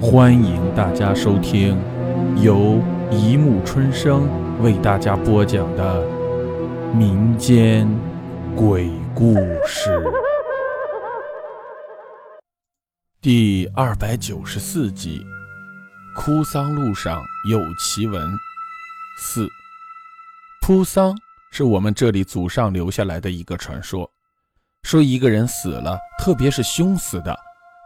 欢迎大家收听由一木春生为大家播讲的民间鬼故事第二百九十四集：哭丧路上有奇闻。四，哭丧是我们这里祖上留下来的一个传说，说一个人死了，特别是凶死的。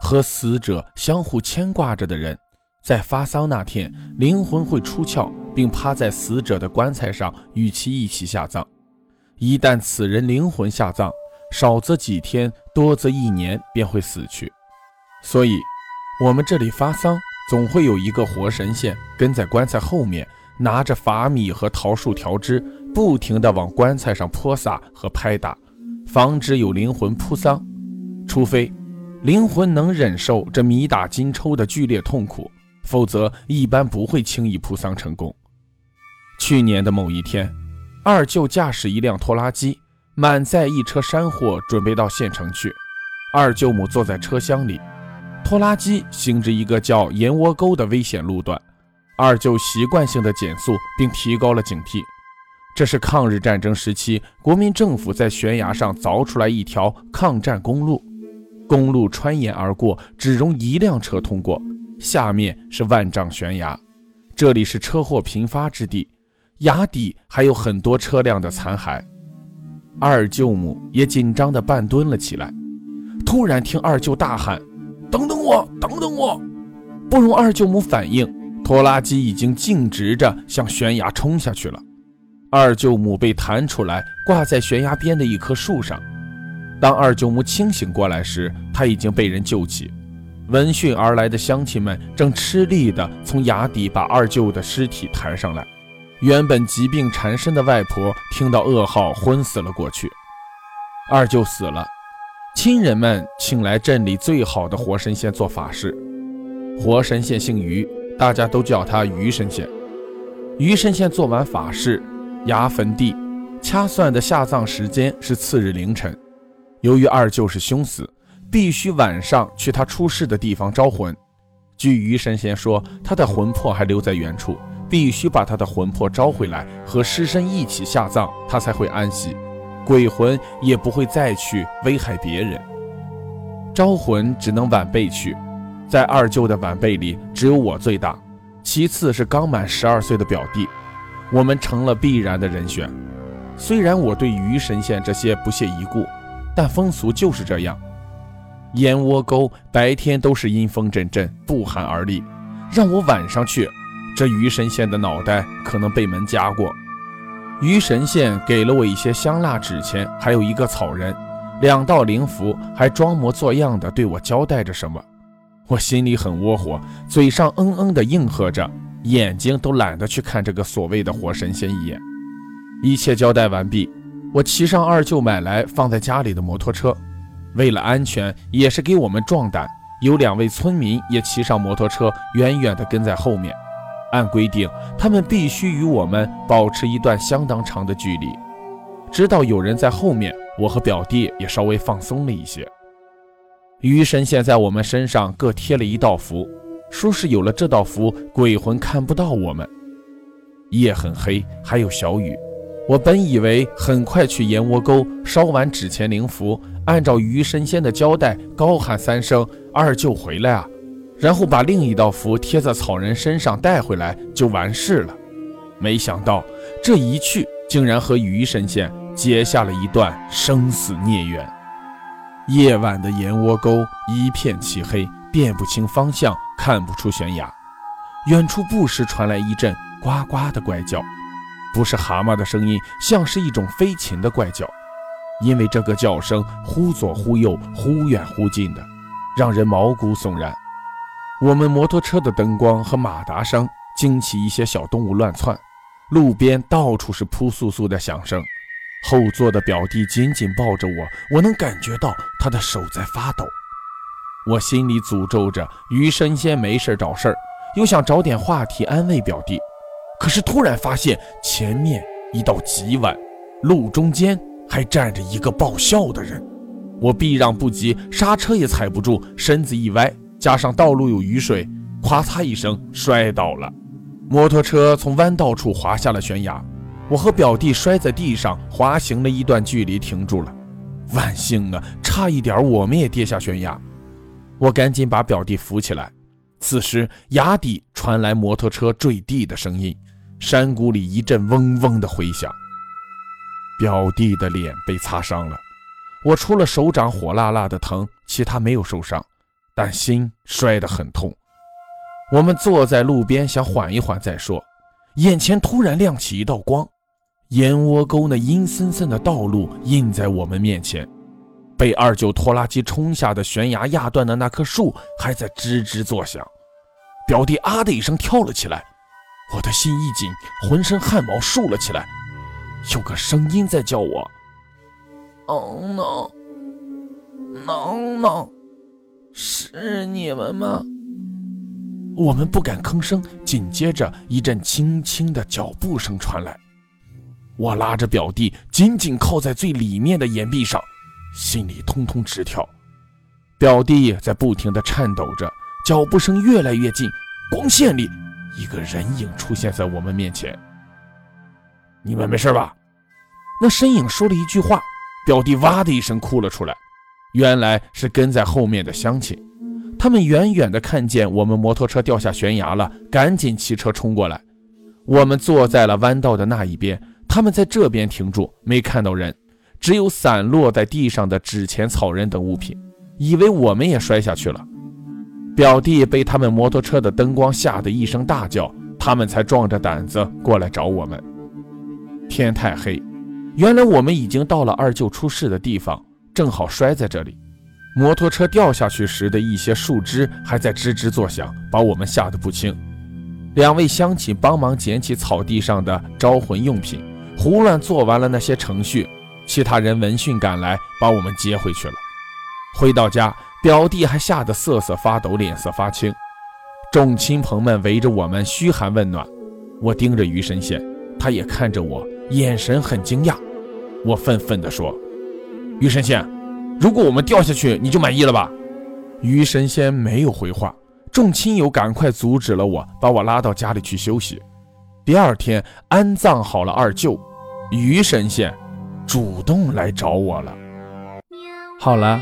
和死者相互牵挂着的人，在发丧那天，灵魂会出窍，并趴在死者的棺材上与其一起下葬。一旦此人灵魂下葬，少则几天，多则一年便会死去。所以，我们这里发丧总会有一个活神仙跟在棺材后面，拿着法米和桃树条枝，不停地往棺材上泼洒和拍打，防止有灵魂扑丧，除非。灵魂能忍受这米打金抽的剧烈痛苦，否则一般不会轻易扑丧成功。去年的某一天，二舅驾驶一辆拖拉机，满载一车山货，准备到县城去。二舅母坐在车厢里，拖拉机行至一个叫燕窝沟的危险路段，二舅习惯性的减速，并提高了警惕。这是抗日战争时期国民政府在悬崖上凿出来一条抗战公路。公路穿岩而过，只容一辆车通过。下面是万丈悬崖，这里是车祸频发之地，崖底还有很多车辆的残骸。二舅母也紧张地半蹲了起来。突然听二舅大喊：“等等我，等等我！”不容二舅母反应，拖拉机已经径直着向悬崖冲下去了。二舅母被弹出来，挂在悬崖边的一棵树上。当二舅母清醒过来时，她已经被人救起。闻讯而来的乡亲们正吃力地从崖底把二舅的尸体抬上来。原本疾病缠身的外婆听到噩耗，昏死了过去。二舅死了，亲人们请来镇里最好的活神仙做法事。活神仙姓于，大家都叫他于神仙。于神仙做完法事，崖坟地，掐算的下葬时间是次日凌晨。由于二舅是凶死，必须晚上去他出事的地方招魂。据于神仙说，他的魂魄还留在原处，必须把他的魂魄招回来，和尸身一起下葬，他才会安息。鬼魂也不会再去危害别人。招魂只能晚辈去，在二舅的晚辈里，只有我最大，其次是刚满十二岁的表弟，我们成了必然的人选。虽然我对于神仙这些不屑一顾。但风俗就是这样，燕窝沟白天都是阴风阵阵，不寒而栗，让我晚上去，这鱼神仙的脑袋可能被门夹过。鱼神仙给了我一些香蜡纸钱，还有一个草人，两道灵符，还装模作样的对我交代着什么。我心里很窝火，嘴上嗯嗯的应和着，眼睛都懒得去看这个所谓的活神仙一眼。一切交代完毕。我骑上二舅买来放在家里的摩托车，为了安全，也是给我们壮胆。有两位村民也骑上摩托车，远远地跟在后面。按规定，他们必须与我们保持一段相当长的距离。直到有人在后面，我和表弟也稍微放松了一些。鱼神仙在我们身上各贴了一道符，说是有了这道符，鬼魂看不到我们。夜很黑，还有小雨。我本以为很快去燕窝沟烧完纸钱灵符，按照鱼神仙的交代，高喊三声“二舅回来啊”，然后把另一道符贴在草人身上带回来就完事了。没想到这一去，竟然和鱼神仙结下了一段生死孽缘。夜晚的燕窝沟一片漆黑，辨不清方向，看不出悬崖。远处不时传来一阵呱呱的怪叫。不是蛤蟆的声音，像是一种飞禽的怪叫，因为这个叫声忽左忽右、忽远忽近的，让人毛骨悚然。我们摩托车的灯光和马达声惊起一些小动物乱窜，路边到处是扑簌簌的响声。后座的表弟紧紧抱着我，我能感觉到他的手在发抖。我心里诅咒着于神仙没事找事儿，又想找点话题安慰表弟。可是突然发现前面一道急弯，路中间还站着一个爆笑的人，我避让不及，刹车也踩不住，身子一歪，加上道路有雨水，咵嚓一声摔倒了，摩托车从弯道处滑下了悬崖。我和表弟摔在地上，滑行了一段距离，停住了。万幸啊，差一点我们也跌下悬崖。我赶紧把表弟扶起来。此时崖底传来摩托车坠地的声音，山谷里一阵嗡嗡的回响。表弟的脸被擦伤了，我除了手掌火辣辣的疼，其他没有受伤，但心摔得很痛。我们坐在路边想缓一缓再说，眼前突然亮起一道光。燕窝沟那阴森森的道路映在我们面前，被二舅拖拉机冲下的悬崖压断的那棵树还在吱吱作响。表弟啊的一声跳了起来，我的心一紧，浑身汗毛竖了起来。有个声音在叫我：“能能，能能，是你们吗？”我们不敢吭声。紧接着，一阵轻轻的脚步声传来。我拉着表弟，紧紧靠在最里面的岩壁上，心里通通直跳。表弟在不停地颤抖着，脚步声越来越近。光线里，一个人影出现在我们面前。你们没事吧？那身影说了一句话，表弟哇的一声哭了出来。原来是跟在后面的乡亲，他们远远地看见我们摩托车掉下悬崖了，赶紧骑车冲过来。我们坐在了弯道的那一边。他们在这边停住，没看到人，只有散落在地上的纸钱、草人等物品，以为我们也摔下去了。表弟被他们摩托车的灯光吓得一声大叫，他们才壮着胆子过来找我们。天太黑，原来我们已经到了二舅出事的地方，正好摔在这里。摩托车掉下去时的一些树枝还在吱吱作响，把我们吓得不轻。两位乡亲帮忙捡起草地上的招魂用品。胡乱做完了那些程序，其他人闻讯赶来，把我们接回去了。回到家，表弟还吓得瑟瑟发抖，脸色发青。众亲朋们围着我们嘘寒问暖。我盯着于神仙，他也看着我，眼神很惊讶。我愤愤地说：“于神仙，如果我们掉下去，你就满意了吧？”于神仙没有回话。众亲友赶快阻止了我，把我拉到家里去休息。第二天安葬好了二舅，于神仙主动来找我了。好了，